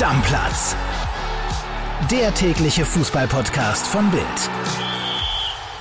Stammplatz. Der tägliche Fußballpodcast von Bild.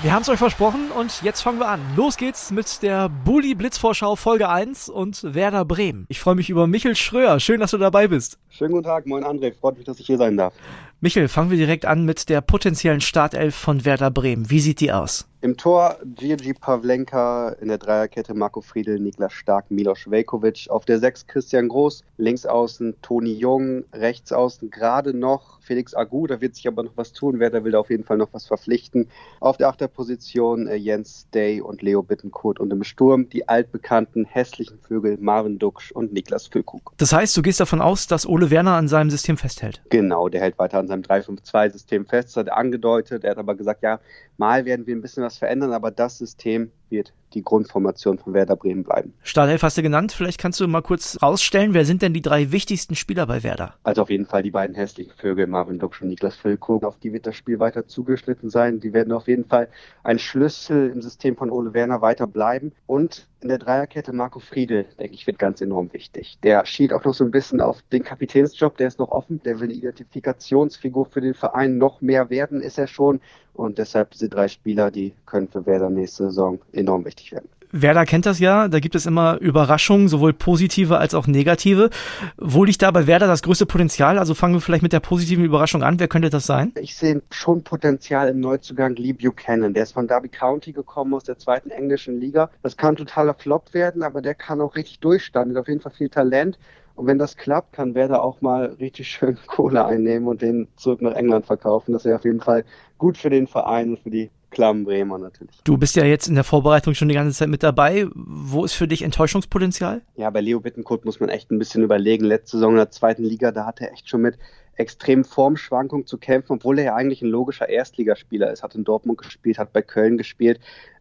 Wir haben es euch versprochen und jetzt fangen wir an. Los geht's mit der Bully Blitzvorschau Folge 1 und Werder Bremen. Ich freue mich über Michel Schröer. Schön, dass du dabei bist. Schönen guten Tag, moin André. Freut mich, dass ich hier sein darf. Michel, fangen wir direkt an mit der potenziellen Startelf von Werder Bremen. Wie sieht die aus? Im Tor Gigi Pavlenka, in der Dreierkette Marco Friedl, Niklas Stark, Milos Velkovic. Auf der 6 Christian Groß, links außen Toni Jung, rechts außen gerade noch Felix Agu. Da wird sich aber noch was tun. Werder will da auf jeden Fall noch was verpflichten. Auf der Achterposition äh, Jens Day und Leo Bittenkurt. Und im Sturm die altbekannten hässlichen Vögel Marvin Duksch und Niklas Füllkrug. Das heißt, du gehst davon aus, dass Ole Werner an seinem System festhält? Genau, der hält weiter an seinem 3-5-2-System fest. Das hat er angedeutet. Er hat aber gesagt, ja, mal werden wir ein bisschen was was verändern, aber das System wird die Grundformation von Werder Bremen bleiben. Startelf hast du genannt. Vielleicht kannst du mal kurz rausstellen, wer sind denn die drei wichtigsten Spieler bei Werder? Also auf jeden Fall die beiden hässlichen Vögel, Marvin Duksch und Niklas Füllkrug. Auf die wird das Spiel weiter zugeschnitten sein. Die werden auf jeden Fall ein Schlüssel im System von Ole Werner weiter bleiben. Und in der Dreierkette Marco Friedel, denke ich, wird ganz enorm wichtig. Der schielt auch noch so ein bisschen auf den Kapitänsjob, der ist noch offen. Der will eine Identifikationsfigur für den Verein noch mehr werden, ist er schon. Und deshalb diese drei Spieler, die können für Werder nächste Saison enorm wichtig werden. Werder kennt das ja, da gibt es immer Überraschungen, sowohl positive als auch negative. Wo liegt da bei Werder das größte Potenzial? Also fangen wir vielleicht mit der positiven Überraschung an. Wer könnte das sein? Ich sehe schon Potenzial im Neuzugang Lee Buchanan. Der ist von Derby County gekommen aus der zweiten englischen Liga. Das kann totaler Flop werden, aber der kann auch richtig durchstanden. Hat auf jeden Fall viel Talent. Und wenn das klappt, kann Werder auch mal richtig schön Kohle einnehmen und den zurück nach England verkaufen. Das wäre auf jeden Fall gut für den Verein und für die Klammen Bremer natürlich. Du bist ja jetzt in der Vorbereitung schon die ganze Zeit mit dabei. Wo ist für dich Enttäuschungspotenzial? Ja, bei Leo Bittenkurt muss man echt ein bisschen überlegen. Letzte Saison in der zweiten Liga, da hat er echt schon mit extremen Formschwankungen zu kämpfen, obwohl er ja eigentlich ein logischer Erstligaspieler ist. Hat in Dortmund gespielt, hat bei Köln gespielt.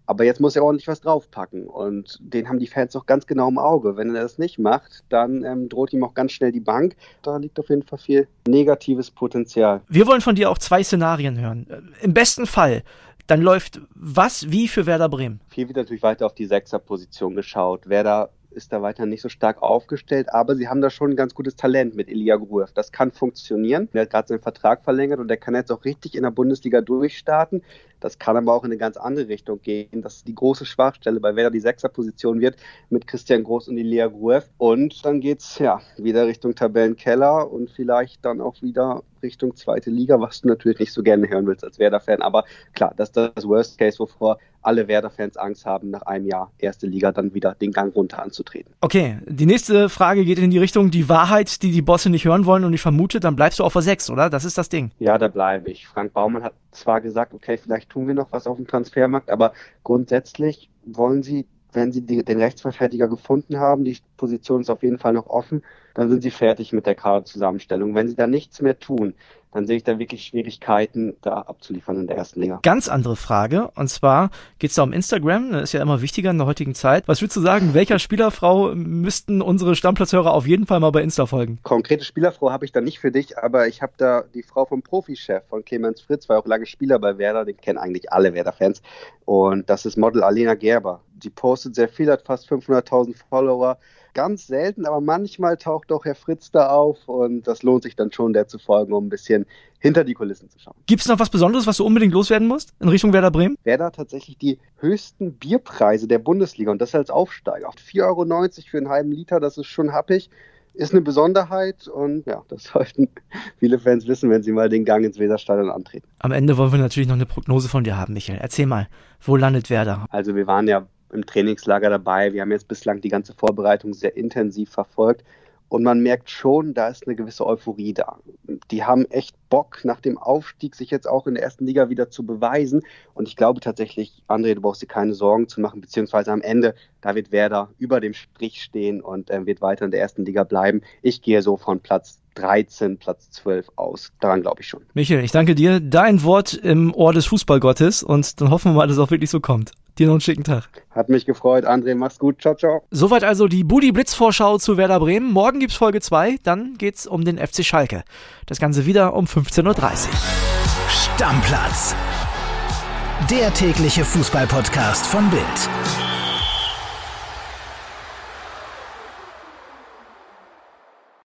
Aber jetzt muss er ordentlich was draufpacken und den haben die Fans auch ganz genau im Auge. Wenn er das nicht macht, dann ähm, droht ihm auch ganz schnell die Bank. Da liegt auf jeden Fall viel negatives Potenzial. Wir wollen von dir auch zwei Szenarien hören. Im besten Fall, dann läuft was wie für Werder Bremen? Viel wird natürlich weiter auf die Sechserposition geschaut. Werder ist da weiter nicht so stark aufgestellt, aber sie haben da schon ein ganz gutes Talent mit Elia Gruev. Das kann funktionieren. Er hat gerade seinen Vertrag verlängert und er kann jetzt auch richtig in der Bundesliga durchstarten. Das kann aber auch in eine ganz andere Richtung gehen, dass die große Schwachstelle bei Werder die Sechserposition wird mit Christian Groß und Elia Gruev. Und dann geht es ja wieder Richtung Tabellenkeller und vielleicht dann auch wieder Richtung zweite Liga, was du natürlich nicht so gerne hören willst als Werder-Fan. Aber klar, das ist das Worst Case, wovor alle Werder-Fans Angst haben, nach einem Jahr erste Liga dann wieder den Gang runter anzutreten. Okay, die nächste Frage geht in die Richtung, die Wahrheit, die die Bosse nicht hören wollen und ich vermute, dann bleibst du auf der 6, oder? Das ist das Ding. Ja, da bleibe ich. Frank Baumann hat zwar gesagt, okay, vielleicht tun wir noch was auf dem Transfermarkt, aber grundsätzlich wollen sie, wenn sie die, den Rechtsverteidiger gefunden haben, die Position ist auf jeden Fall noch offen, dann sind sie fertig mit der Kaderzusammenstellung. Wenn sie da nichts mehr tun, dann sehe ich da wirklich Schwierigkeiten, da abzuliefern in der ersten Liga. Ganz andere Frage. Und zwar geht es da um Instagram. Das ist ja immer wichtiger in der heutigen Zeit. Was würdest du sagen, welcher Spielerfrau müssten unsere Stammplatzhörer auf jeden Fall mal bei Insta folgen? Konkrete Spielerfrau habe ich da nicht für dich, aber ich habe da die Frau vom Profichef von Clemens Fritz, war auch lange Spieler bei Werder, den kennen eigentlich alle Werder-Fans. Und das ist Model Alena Gerber. Die postet sehr viel, hat fast 500.000 Follower ganz selten, aber manchmal taucht auch Herr Fritz da auf und das lohnt sich dann schon, der zu folgen, um ein bisschen hinter die Kulissen zu schauen. Gibt es noch was Besonderes, was du unbedingt loswerden musst in Richtung Werder Bremen? Werder tatsächlich die höchsten Bierpreise der Bundesliga und das als Aufsteiger. 4,90 Euro für einen halben Liter, das ist schon happig ist eine Besonderheit und ja, das sollten viele Fans wissen, wenn sie mal den Gang ins Weserstadion antreten. Am Ende wollen wir natürlich noch eine Prognose von dir haben, Michael. Erzähl mal, wo landet Werder? Also wir waren ja im Trainingslager dabei. Wir haben jetzt bislang die ganze Vorbereitung sehr intensiv verfolgt. Und man merkt schon, da ist eine gewisse Euphorie da. Die haben echt Bock, nach dem Aufstieg sich jetzt auch in der ersten Liga wieder zu beweisen. Und ich glaube tatsächlich, André, du brauchst dir keine Sorgen zu machen, beziehungsweise am Ende, da wird Werder über dem Strich stehen und äh, wird weiter in der ersten Liga bleiben. Ich gehe so von Platz 13, Platz 12 aus. Daran glaube ich schon. Michael, ich danke dir. Dein Wort im Ohr des Fußballgottes und dann hoffen wir mal, dass es auch wirklich so kommt. Dir noch einen schicken Tag. Hat mich gefreut, André. Mach's gut. Ciao, ciao. Soweit also die Budi Blitz Vorschau zu Werder Bremen. Morgen gibt's Folge 2, dann geht's um den FC Schalke. Das Ganze wieder um 15.30 Uhr. Stammplatz. Der tägliche Fußballpodcast von Bild.